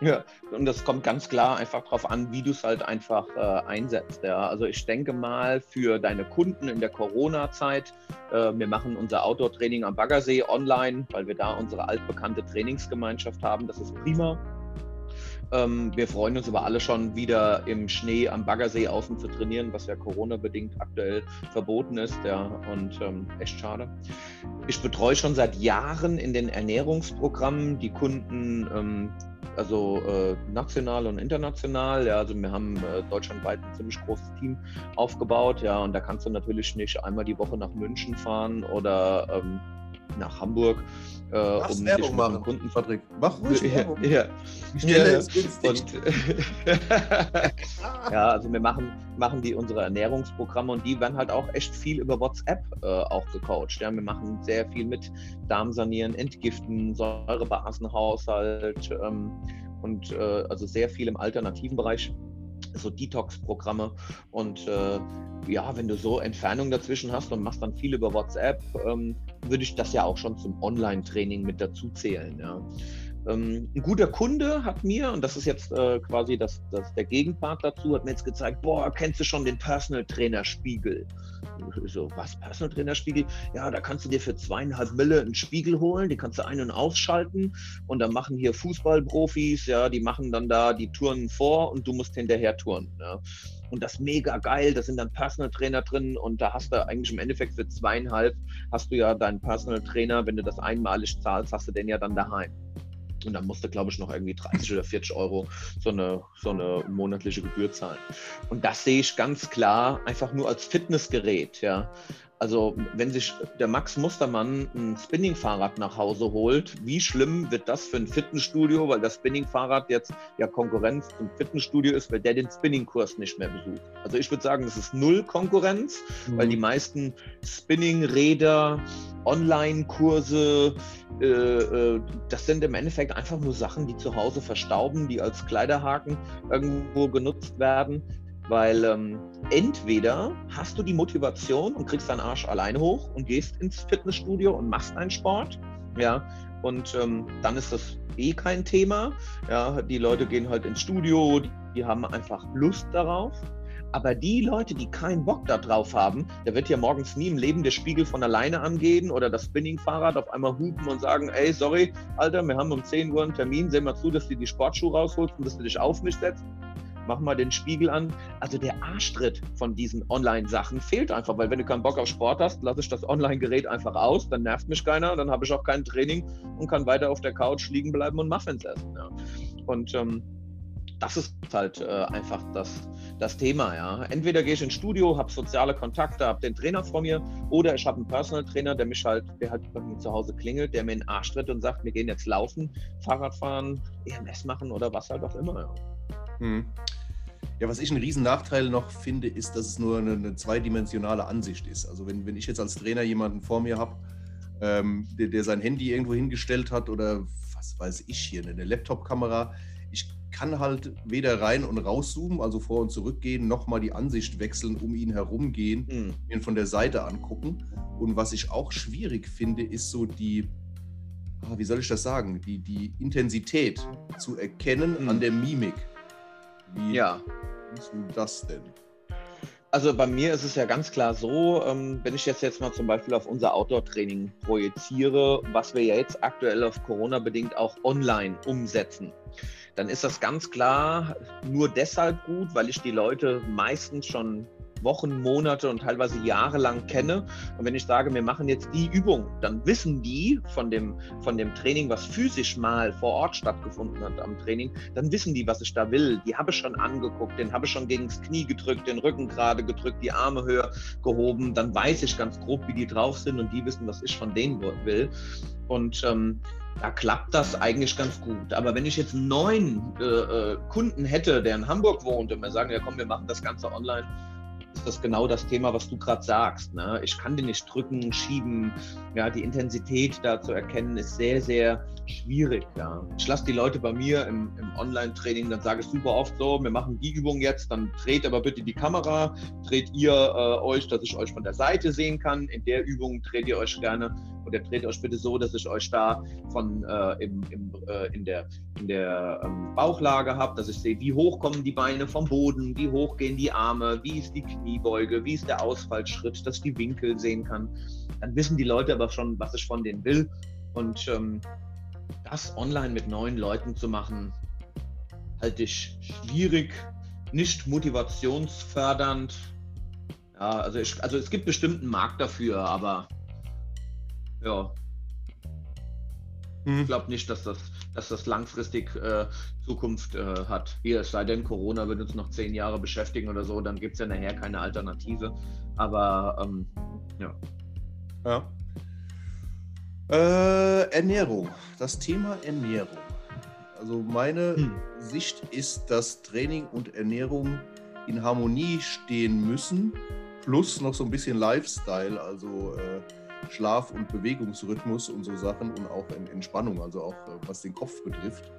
ja, und das kommt ganz klar einfach darauf an, wie du es halt einfach äh, einsetzt. Ja. Also ich denke mal für deine Kunden in der Corona-Zeit, äh, wir machen unser Outdoor-Training am Baggersee online, weil wir da unsere altbekannte Trainingsgemeinschaft haben. Das ist prima. Ähm, wir freuen uns aber alle schon wieder im Schnee am Baggersee außen zu trainieren, was ja Corona-bedingt aktuell verboten ist. Ja, und ähm, echt schade. Ich betreue schon seit Jahren in den Ernährungsprogrammen die Kunden ähm, also äh, national und international. Ja, also wir haben äh, deutschlandweit ein ziemlich großes Team aufgebaut. Ja, und da kannst du natürlich nicht einmal die Woche nach München fahren oder ähm, nach Hamburg, äh, um Werbung machen, Kunden Patrick. Mach ruhig Werbung. Ja, ja. ja. Und, [laughs] [laughs] ja, also wir machen, machen die unsere Ernährungsprogramme und die werden halt auch echt viel über WhatsApp äh, auch gecoacht. Ja, wir machen sehr viel mit Darmsanieren, Entgiften, Säurebasenhaushalt ähm, und äh, also sehr viel im alternativen Bereich so Detox-Programme. Und äh, ja, wenn du so Entfernung dazwischen hast und machst dann viel über WhatsApp, ähm, würde ich das ja auch schon zum Online-Training mit dazu zählen. Ja. Ähm, ein guter Kunde hat mir, und das ist jetzt äh, quasi das, das, der Gegenpart dazu, hat mir jetzt gezeigt, boah, kennst du schon den Personal Trainer Spiegel? So, was, Personal Trainer Spiegel? Ja, da kannst du dir für zweieinhalb Mille einen Spiegel holen, die kannst du ein- und ausschalten und dann machen hier Fußballprofis, ja, die machen dann da die Touren vor und du musst hinterher touren. Ja. Und das mega geil, da sind dann Personal Trainer drin und da hast du eigentlich im Endeffekt für zweieinhalb hast du ja deinen Personal Trainer, wenn du das einmalig zahlst, hast du den ja dann daheim. Und dann musste, glaube ich, noch irgendwie 30 oder 40 Euro so eine, so eine monatliche Gebühr zahlen. Und das sehe ich ganz klar einfach nur als Fitnessgerät. Ja. Also wenn sich der Max Mustermann ein Spinning-Fahrrad nach Hause holt, wie schlimm wird das für ein Fitnessstudio, weil das Spinning-Fahrrad jetzt ja Konkurrenz zum Fitnessstudio ist, weil der den Spinning-Kurs nicht mehr besucht. Also ich würde sagen, es ist null Konkurrenz, mhm. weil die meisten Spinning-Räder, Online-Kurse, äh, äh, das sind im Endeffekt einfach nur Sachen, die zu Hause verstauben, die als Kleiderhaken irgendwo genutzt werden. Weil ähm, entweder hast du die Motivation und kriegst deinen Arsch alleine hoch und gehst ins Fitnessstudio und machst einen Sport, ja, und ähm, dann ist das eh kein Thema. Ja, die Leute gehen halt ins Studio, die, die haben einfach Lust darauf. Aber die Leute, die keinen Bock darauf haben, da wird ja morgens nie im Leben der Spiegel von alleine angehen oder das Spinning-Fahrrad auf einmal hupen und sagen, ey, sorry, Alter, wir haben um 10 Uhr einen Termin, seh mal zu, dass du die Sportschuhe rausholst und dass du dich auf mich setzt mach mal den Spiegel an. Also der Arschtritt von diesen Online-Sachen fehlt einfach, weil wenn du keinen Bock auf Sport hast, lasse ich das Online-Gerät einfach aus, dann nervt mich keiner, dann habe ich auch kein Training und kann weiter auf der Couch liegen bleiben und Muffins essen. Ja. Und ähm, das ist halt äh, einfach das, das Thema. Ja. Entweder gehe ich ins Studio, habe soziale Kontakte, habe den Trainer vor mir, oder ich habe einen Personal Trainer, der mich halt, der halt bei mir zu Hause klingelt, der mir in den Arsch tritt und sagt, wir gehen jetzt laufen, Fahrrad fahren, EMS machen oder was halt auch immer. Ja. Hm. Ja, was ich einen riesen Nachteil noch finde, ist, dass es nur eine, eine zweidimensionale Ansicht ist. Also wenn, wenn ich jetzt als Trainer jemanden vor mir habe, ähm, der, der, sein Handy irgendwo hingestellt hat oder was weiß ich hier, eine Laptop-Kamera, ich kann halt weder rein und rauszoomen, also vor und zurück gehen, noch mal die Ansicht wechseln, um ihn herumgehen, mhm. ihn von der Seite angucken. Und was ich auch schwierig finde, ist so die, ah, wie soll ich das sagen, die, die Intensität zu erkennen mhm. an der Mimik. Wie ja. siehst du das denn? also bei mir ist es ja ganz klar so, ähm, wenn ich jetzt, jetzt mal zum Beispiel auf unser Outdoor-Training projiziere, was wir ja jetzt aktuell auf Corona bedingt auch online umsetzen, dann ist das ganz klar nur deshalb gut, weil ich die Leute meistens schon Wochen, Monate und teilweise Jahre lang kenne. Und wenn ich sage, wir machen jetzt die Übung, dann wissen die von dem, von dem Training, was physisch mal vor Ort stattgefunden hat am Training, dann wissen die, was ich da will. Die habe ich schon angeguckt, den habe ich schon gegen das Knie gedrückt, den Rücken gerade gedrückt, die Arme höher gehoben. Dann weiß ich ganz grob, wie die drauf sind und die wissen, was ich von denen will. Und ähm, da klappt das eigentlich ganz gut. Aber wenn ich jetzt einen neuen äh, äh, Kunden hätte, der in Hamburg wohnt und mir sagen, ja komm, wir machen das Ganze online, ist das genau das Thema, was du gerade sagst. Ne? Ich kann den nicht drücken, schieben. Ja, die Intensität da zu erkennen ist sehr, sehr schwierig. Ja. Ich lasse die Leute bei mir im, im Online-Training, dann sage ich super oft so, wir machen die Übung jetzt, dann dreht aber bitte die Kamera, dreht ihr äh, euch, dass ich euch von der Seite sehen kann. In der Übung dreht ihr euch gerne oder dreht euch bitte so, dass ich euch da von äh, im, im, äh, in der, in der ähm, Bauchlage habe, dass ich sehe, wie hoch kommen die Beine vom Boden, wie hoch gehen die Arme, wie ist die Kniebeuge, wie ist der Ausfallschritt, dass ich die Winkel sehen kann. Dann wissen die Leute aber schon, was ich von denen will. Und ähm, das online mit neuen Leuten zu machen, halte ich schwierig, nicht motivationsfördernd. Ja, also, ich, also es gibt bestimmt einen Markt dafür, aber ja. Hm. Ich glaube nicht, dass das, dass das langfristig äh, Zukunft äh, hat. Hier, es sei denn, Corona wird uns noch zehn Jahre beschäftigen oder so, dann gibt es ja nachher keine Alternative. Aber ähm, ja. Ja. Äh, Ernährung. Das Thema Ernährung. Also meine hm. Sicht ist, dass Training und Ernährung in Harmonie stehen müssen, plus noch so ein bisschen Lifestyle, also äh, Schlaf- und Bewegungsrhythmus und so Sachen und auch Entspannung, also auch äh, was den Kopf betrifft.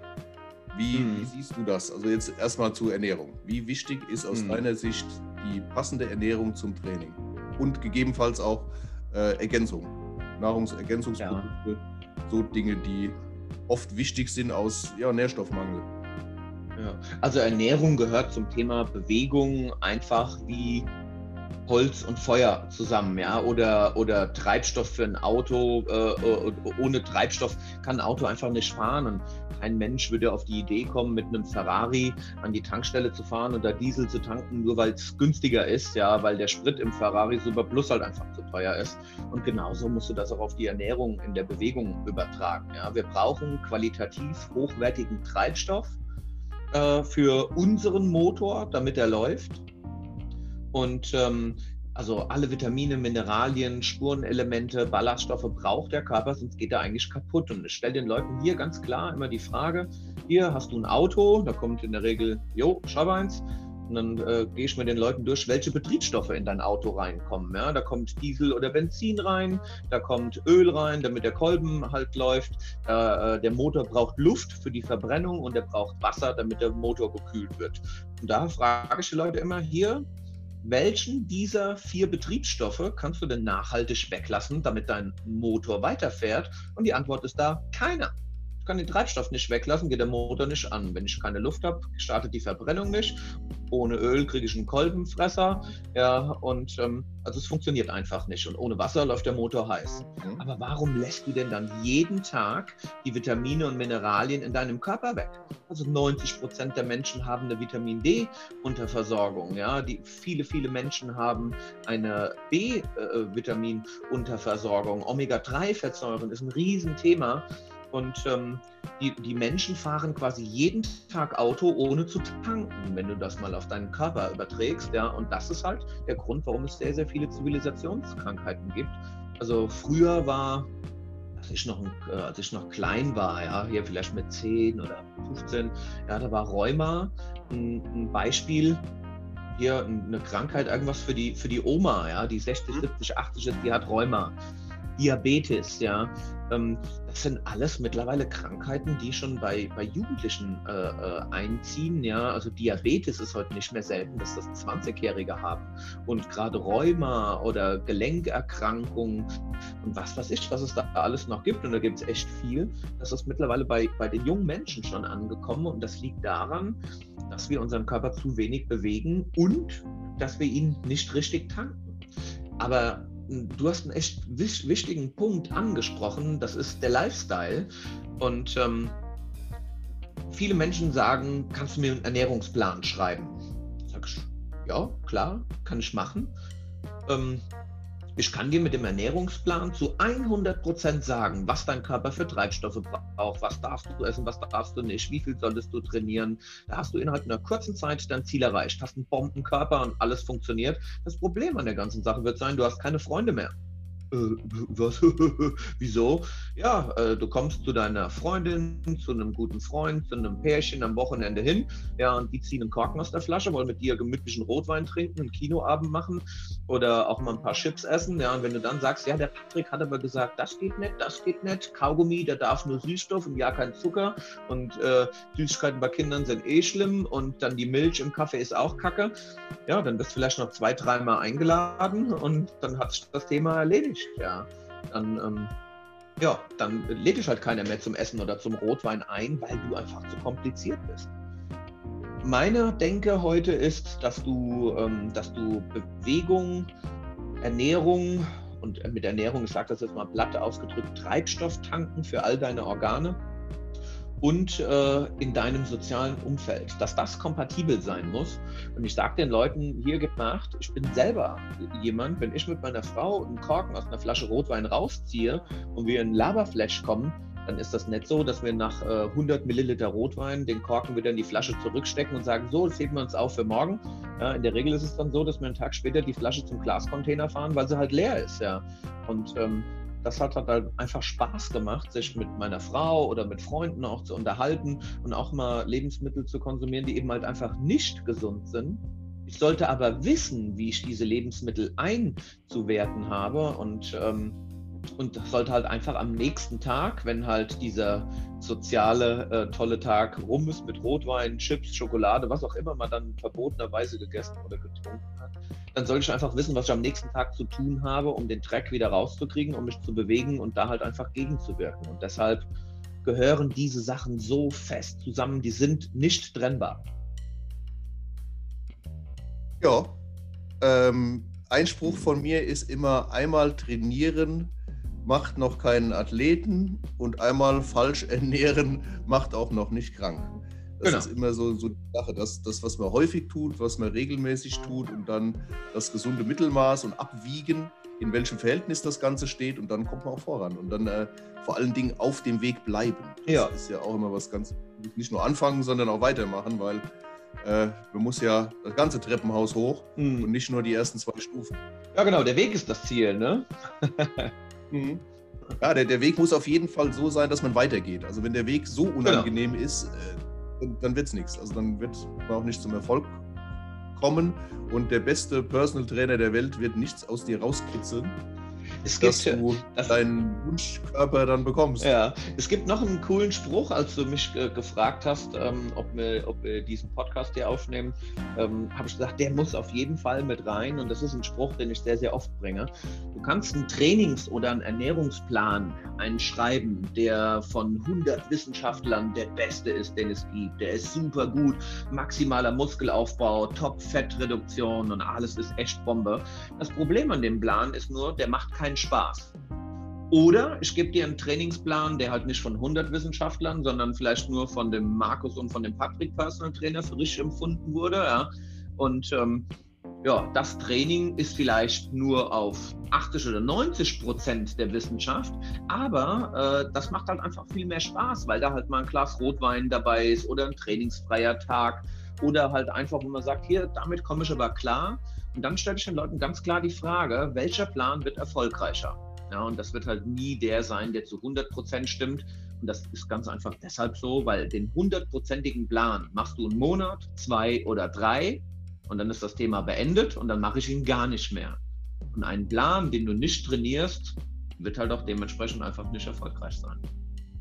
Wie, hm. wie, siehst du das? Also jetzt erstmal zur Ernährung. Wie wichtig ist aus hm. deiner Sicht die passende Ernährung zum Training? Und gegebenenfalls auch äh, Ergänzung, Nahrungsergänzungsprodukte, ja. so Dinge, die oft wichtig sind aus ja, Nährstoffmangel. Ja. Also Ernährung gehört zum Thema Bewegung einfach wie Holz und Feuer zusammen, ja, oder, oder Treibstoff für ein Auto. Äh, äh, ohne Treibstoff kann ein Auto einfach nicht fahren und kein Mensch würde auf die Idee kommen, mit einem Ferrari an die Tankstelle zu fahren und da Diesel zu tanken, nur weil es günstiger ist, ja, weil der Sprit im Ferrari Super Plus halt einfach zu teuer ist. Und genauso musst du das auch auf die Ernährung in der Bewegung übertragen. Ja. Wir brauchen qualitativ hochwertigen Treibstoff äh, für unseren Motor, damit er läuft und ähm, also alle Vitamine, Mineralien, Spurenelemente, Ballaststoffe braucht der Körper, sonst geht er eigentlich kaputt. Und ich stelle den Leuten hier ganz klar immer die Frage, hier hast du ein Auto, da kommt in der Regel, jo, schau eins, und dann äh, gehe ich mit den Leuten durch, welche Betriebsstoffe in dein Auto reinkommen. Ja? Da kommt Diesel oder Benzin rein, da kommt Öl rein, damit der Kolben halt läuft. Äh, der Motor braucht Luft für die Verbrennung und er braucht Wasser, damit der Motor gekühlt wird. Und da frage ich die Leute immer hier, welchen dieser vier Betriebsstoffe kannst du denn nachhaltig weglassen, damit dein Motor weiterfährt? Und die Antwort ist da keiner. Ich kann den Treibstoff nicht weglassen, geht der Motor nicht an. Wenn ich keine Luft habe, startet die Verbrennung nicht. Ohne Öl kriege ich einen Kolbenfresser. Ja, und ähm, also es funktioniert einfach nicht. Und ohne Wasser läuft der Motor heiß. Mhm. Aber warum lässt du denn dann jeden Tag die Vitamine und Mineralien in deinem Körper weg? Also 90 Prozent der Menschen haben eine Vitamin D-Unterversorgung. Ja, die, viele, viele Menschen haben eine B-Vitamin-Unterversorgung. Äh, Omega-3-Fettsäuren ist ein Riesenthema. Und ähm, die, die Menschen fahren quasi jeden Tag Auto, ohne zu tanken, wenn du das mal auf deinen Körper überträgst. Ja? Und das ist halt der Grund, warum es sehr, sehr viele Zivilisationskrankheiten gibt. Also früher war, als ich noch, äh, als ich noch klein war, ja, hier vielleicht mit 10 oder 15, ja, da war Rheuma ein, ein Beispiel, hier eine Krankheit, irgendwas für die, für die Oma, ja, die 60, 70, 80 ist, die hat Rheuma. Diabetes, ja. Ähm, das sind alles mittlerweile Krankheiten, die schon bei, bei Jugendlichen äh, äh, einziehen. Ja? Also Diabetes ist heute nicht mehr selten, dass das 20-Jährige haben. Und gerade Rheuma oder Gelenkerkrankungen und was weiß ich, was es da alles noch gibt. Und da gibt es echt viel. Das ist mittlerweile bei, bei den jungen Menschen schon angekommen. Und das liegt daran, dass wir unseren Körper zu wenig bewegen und dass wir ihn nicht richtig tanken. Aber du hast einen echt wichtigen Punkt angesprochen, das ist der Lifestyle. Und ähm, viele Menschen sagen, kannst du mir einen Ernährungsplan schreiben? Sag ich, ja, klar, kann ich machen. Ähm, ich kann dir mit dem Ernährungsplan zu 100% sagen, was dein Körper für Treibstoffe braucht, was darfst du essen, was darfst du nicht, wie viel solltest du trainieren. Da hast du innerhalb einer kurzen Zeit dein Ziel erreicht, hast einen Bombenkörper und alles funktioniert. Das Problem an der ganzen Sache wird sein, du hast keine Freunde mehr was? [laughs] Wieso? Ja, äh, du kommst zu deiner Freundin, zu einem guten Freund, zu einem Pärchen am Wochenende hin, ja, und die ziehen einen Korken aus der Flasche, wollen mit dir gemütlichen Rotwein trinken, einen Kinoabend machen oder auch mal ein paar Chips essen, ja, und wenn du dann sagst, ja, der Patrick hat aber gesagt, das geht nicht, das geht nicht, Kaugummi, der darf nur Süßstoff und ja kein Zucker und äh, Süßigkeiten bei Kindern sind eh schlimm und dann die Milch im Kaffee ist auch kacke, ja, dann bist du vielleicht noch zwei, dreimal eingeladen und dann hat sich das Thema erledigt nicht, ja, dann, ähm, ja, dann lädt dich halt keiner mehr zum Essen oder zum Rotwein ein, weil du einfach zu kompliziert bist. Meine Denke heute ist, dass du, ähm, dass du Bewegung, Ernährung und mit Ernährung, ich sage das jetzt mal platt ausgedrückt, Treibstoff tanken für all deine Organe und äh, in deinem sozialen Umfeld, dass das kompatibel sein muss. Und ich sage den Leuten, hier gibt Nacht, ich bin selber jemand, wenn ich mit meiner Frau einen Korken aus einer Flasche Rotwein rausziehe und wir in Laberflash kommen, dann ist das nicht so, dass wir nach äh, 100 Milliliter Rotwein den Korken wieder in die Flasche zurückstecken und sagen, so, das heben wir uns auf für morgen. Ja, in der Regel ist es dann so, dass wir einen Tag später die Flasche zum Glascontainer fahren, weil sie halt leer ist. Ja. Und ähm, das hat halt einfach Spaß gemacht, sich mit meiner Frau oder mit Freunden auch zu unterhalten und auch mal Lebensmittel zu konsumieren, die eben halt einfach nicht gesund sind. Ich sollte aber wissen, wie ich diese Lebensmittel einzuwerten habe und ähm, und sollte halt einfach am nächsten Tag, wenn halt dieser soziale äh, tolle Tag rum ist mit Rotwein, Chips, Schokolade, was auch immer man dann verbotenerweise gegessen oder getrunken hat, dann sollte ich einfach wissen, was ich am nächsten Tag zu tun habe, um den Dreck wieder rauszukriegen, um mich zu bewegen und da halt einfach gegenzuwirken. Und deshalb gehören diese Sachen so fest zusammen, die sind nicht trennbar. Ja, ähm, Einspruch von mir ist immer einmal trainieren, macht noch keinen Athleten und einmal falsch ernähren macht auch noch nicht krank. Das genau. ist immer so, so die Sache, das, das, was man häufig tut, was man regelmäßig tut und dann das gesunde Mittelmaß und abwiegen, in welchem Verhältnis das Ganze steht und dann kommt man auch voran und dann äh, vor allen Dingen auf dem Weg bleiben. Das ja. ist ja auch immer was ganz, nicht nur anfangen, sondern auch weitermachen, weil äh, man muss ja das ganze Treppenhaus hoch mhm. und nicht nur die ersten zwei Stufen. Ja, genau, der Weg ist das Ziel, ne? Mhm. Ja, der, der Weg muss auf jeden Fall so sein, dass man weitergeht. Also wenn der Weg so genau. unangenehm genau. ist, äh, dann wird es nichts. Also dann wird man auch nicht zum Erfolg kommen und der beste Personal Trainer der Welt wird nichts aus dir rauskitzeln, es dass gibt, du das, deinen Wunschkörper dann bekommst. Ja, es gibt noch einen coolen Spruch, als du mich äh, gefragt hast, ähm, ob, wir, ob wir diesen Podcast hier aufnehmen, ähm, habe ich gesagt, der muss auf jeden Fall mit rein und das ist ein Spruch, den ich sehr, sehr oft bringe. Du kannst einen Trainings- oder einen Ernährungsplan einschreiben, der von 100 Wissenschaftlern der beste ist, den es gibt. Der ist super gut, maximaler Muskelaufbau, Top-Fettreduktion und alles ist echt Bombe. Das Problem an dem Plan ist nur, der macht keinen Spaß. Oder ich gebe dir einen Trainingsplan, der halt nicht von 100 Wissenschaftlern, sondern vielleicht nur von dem Markus und von dem Patrick Personal Trainer frisch empfunden wurde. Ja. Und ähm, ja, das Training ist vielleicht nur auf 80 oder 90 Prozent der Wissenschaft, aber äh, das macht halt einfach viel mehr Spaß, weil da halt mal ein Glas Rotwein dabei ist oder ein trainingsfreier Tag oder halt einfach, wo man sagt, hier, damit komme ich aber klar und dann stelle ich den Leuten ganz klar die Frage, welcher Plan wird erfolgreicher? Ja, und das wird halt nie der sein, der zu 100 Prozent stimmt. Und das ist ganz einfach deshalb so, weil den hundertprozentigen Plan machst du einen Monat, zwei oder drei und dann ist das Thema beendet und dann mache ich ihn gar nicht mehr. Und einen Plan, den du nicht trainierst, wird halt auch dementsprechend einfach nicht erfolgreich sein.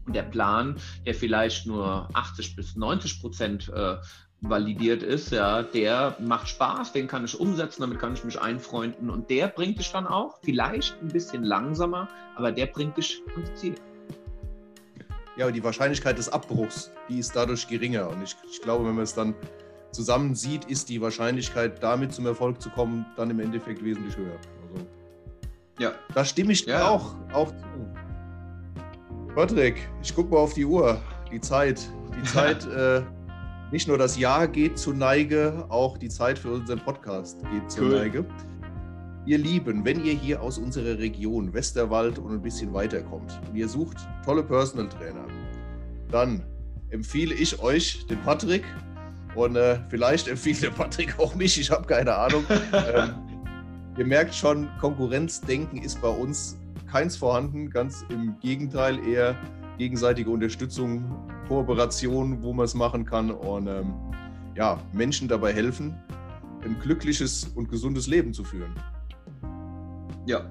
Und der Plan, der vielleicht nur 80 bis 90 Prozent äh, validiert ist, ja, der macht Spaß, den kann ich umsetzen, damit kann ich mich einfreunden und der bringt dich dann auch, vielleicht ein bisschen langsamer, aber der bringt dich ans Ziel. Ja, die Wahrscheinlichkeit des Abbruchs, die ist dadurch geringer und ich, ich glaube, wenn man es dann zusammen sieht, ist die Wahrscheinlichkeit, damit zum Erfolg zu kommen, dann im Endeffekt wesentlich höher. Also, ja. Da stimme ich ja. auch, auch zu. Patrick, ich gucke mal auf die Uhr, die Zeit. Die [laughs] Zeit, äh, nicht nur das Jahr geht zur Neige, auch die Zeit für unseren Podcast geht zur cool. Neige. Ihr Lieben, wenn ihr hier aus unserer Region Westerwald und ein bisschen weiterkommt und ihr sucht tolle Personal Trainer, dann empfehle ich euch den Patrick und äh, vielleicht empfiehlt der Patrick auch mich, ich habe keine Ahnung. [laughs] ähm, ihr merkt schon, Konkurrenzdenken ist bei uns keins vorhanden, ganz im Gegenteil, eher gegenseitige Unterstützung, Kooperation, wo man es machen kann und ähm, ja, Menschen dabei helfen, ein glückliches und gesundes Leben zu führen. Ja,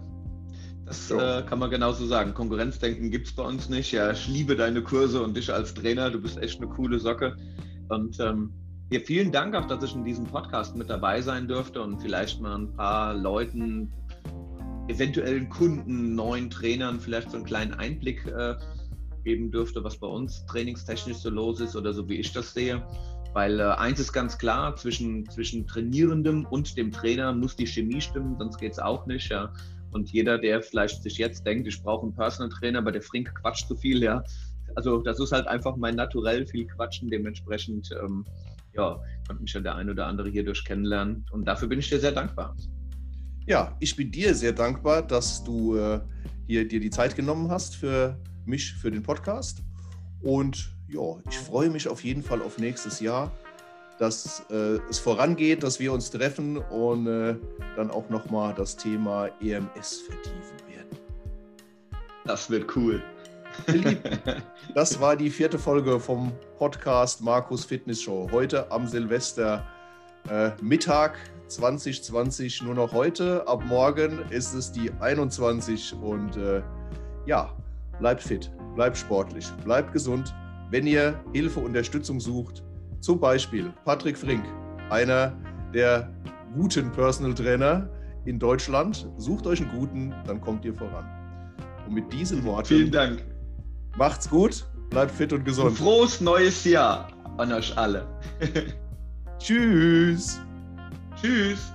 das so. äh, kann man genauso sagen. Konkurrenzdenken gibt es bei uns nicht. Ja, ich liebe deine Kurse und dich als Trainer. Du bist echt eine coole Socke. Und ähm, ja, vielen Dank auch, dass ich in diesem Podcast mit dabei sein durfte und vielleicht mal ein paar Leuten, eventuellen Kunden, neuen Trainern vielleicht so einen kleinen Einblick äh, geben dürfte, was bei uns trainingstechnisch so los ist oder so wie ich das sehe. Weil äh, eins ist ganz klar, zwischen, zwischen Trainierendem und dem Trainer muss die Chemie stimmen, sonst geht es auch nicht. Ja. Und jeder, der vielleicht sich jetzt denkt, ich brauche einen Personal Trainer, aber der Frink quatscht zu viel, ja. Also das ist halt einfach mein Naturell, viel quatschen. Dementsprechend, ähm, ja, konnte mich ja der ein oder andere hierdurch kennenlernen. Und dafür bin ich dir sehr dankbar. Ja, ich bin dir sehr dankbar, dass du äh, hier dir die Zeit genommen hast für mich, für den Podcast. Und ja, ich freue mich auf jeden Fall auf nächstes Jahr, dass äh, es vorangeht, dass wir uns treffen und äh, dann auch nochmal das Thema EMS vertiefen werden. Das wird cool. [laughs] das war die vierte Folge vom Podcast Markus Fitness Show. Heute am Silvester äh, Mittag 2020 nur noch heute. Ab morgen ist es die 21 und äh, ja, bleibt fit, bleibt sportlich, bleibt gesund wenn ihr Hilfe, Unterstützung sucht, zum Beispiel Patrick Frink, einer der guten Personal Trainer in Deutschland, sucht euch einen guten, dann kommt ihr voran. Und mit diesen Worten. Vielen Dank. Macht's gut, bleibt fit und gesund. Ein frohes neues Jahr an euch alle. [laughs] Tschüss. Tschüss.